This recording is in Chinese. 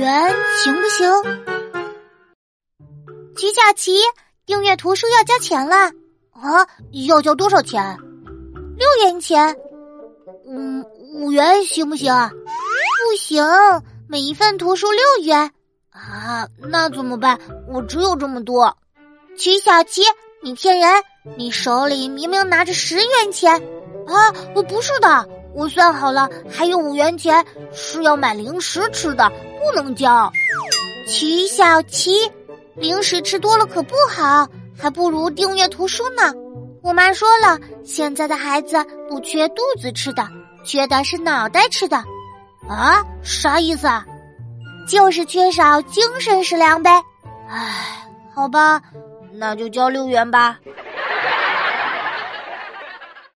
元行不行？齐小琪，订阅图书要交钱了啊！要交多少钱？六元钱。嗯，五元行不行？不行，每一份图书六元。啊，那怎么办？我只有这么多。齐小琪，你骗人！你手里明明拿着十元钱。啊，我不是的，我算好了，还有五元钱是要买零食吃的，不能交。齐小齐，零食吃多了可不好，还不如订阅图书呢。我妈说了，现在的孩子不缺肚子吃的，缺的是脑袋吃的。啊，啥意思啊？就是缺少精神食粮呗。唉，好吧，那就交六元吧。